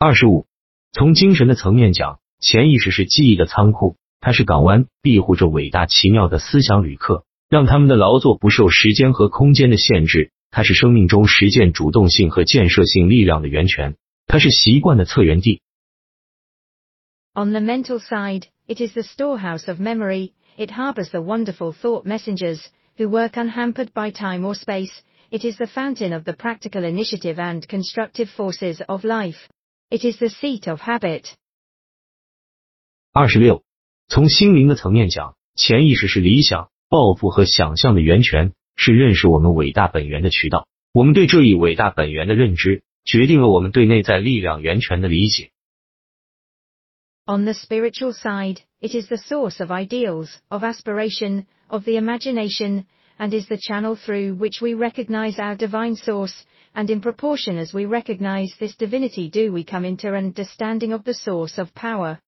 二十五，从精神的层面讲，潜意识是记忆的仓库，它是港湾，庇护着伟大奇妙的思想旅客，让他们的劳作不受时间和空间的限制。它是生命中实践主动性和建设性力量的源泉，它是习惯的策源地。On the mental side, it is the storehouse of memory. It harbors the wonderful thought messengers who work unhampered by time or space. It is the fountain of the practical initiative and constructive forces of life. It is the seat of habit. 二十六，从心灵的层面讲，潜意识是理想、抱负和想象的源泉，是认识我们伟大本源的渠道。我们对这一伟大本源的认知，决定了我们对内在力量源泉的理解。On the spiritual side, it is the source of ideals, of aspiration, of the imagination, and is the channel through which we recognize our divine source, and in proportion as we recognize this divinity do we come into an understanding of the source of power.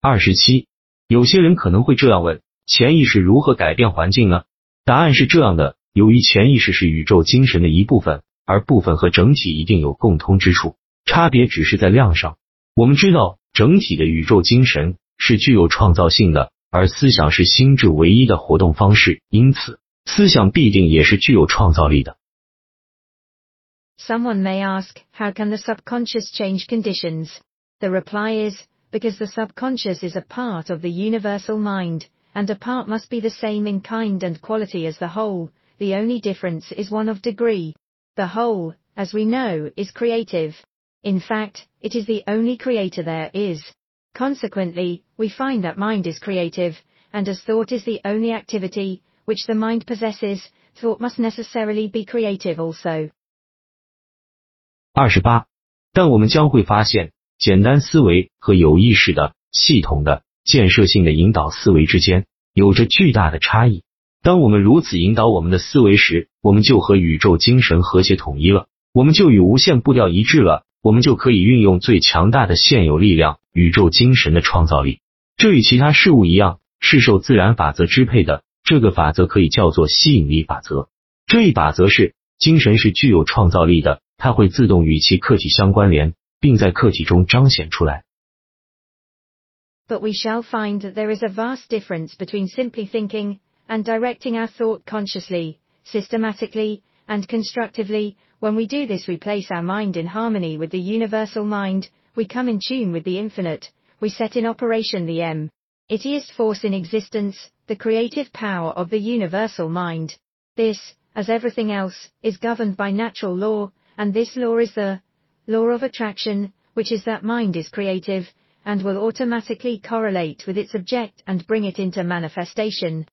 二十七，有些人可能会这样问：潜意识如何改变环境呢？答案是这样的：由于潜意识是宇宙精神的一部分，而部分和整体一定有共通之处，差别只是在量上。我们知道，整体的宇宙精神是具有创造性的。而思想是心智唯一的活动方式，因此思想必定也是具有创造力的。Someone may ask, how can the subconscious change conditions? The reply is, because the subconscious is a part of the universal mind, and a part must be the same in kind and quality as the whole, the only difference is one of degree. The whole, as we know, is creative. In fact, it is the only creator there is. Consequently, we find that mind is creative, and as thought is the only activity which the mind possesses, thought must necessarily be creative also. 二十八，但我们将会发现，简单思维和有意识的、系统的、建设性的引导思维之间有着巨大的差异。当我们如此引导我们的思维时，我们就和宇宙精神和谐统一了，我们就与无限步调一致了。我们就可以运用最强大的现有力量——宇宙精神的创造力。这与其他事物一样，是受自然法则支配的。这个法则可以叫做吸引力法则。这一法则是：精神是具有创造力的，它会自动与其客体相关联，并在客体中彰显出来。But we shall find that there is a vast difference between simply thinking and directing our thought consciously, systematically, and constructively. When we do this we place our mind in harmony with the universal mind, we come in tune with the infinite, we set in operation the M. Itiest force in existence, the creative power of the universal mind. This, as everything else, is governed by natural law, and this law is the law of attraction, which is that mind is creative, and will automatically correlate with its object and bring it into manifestation.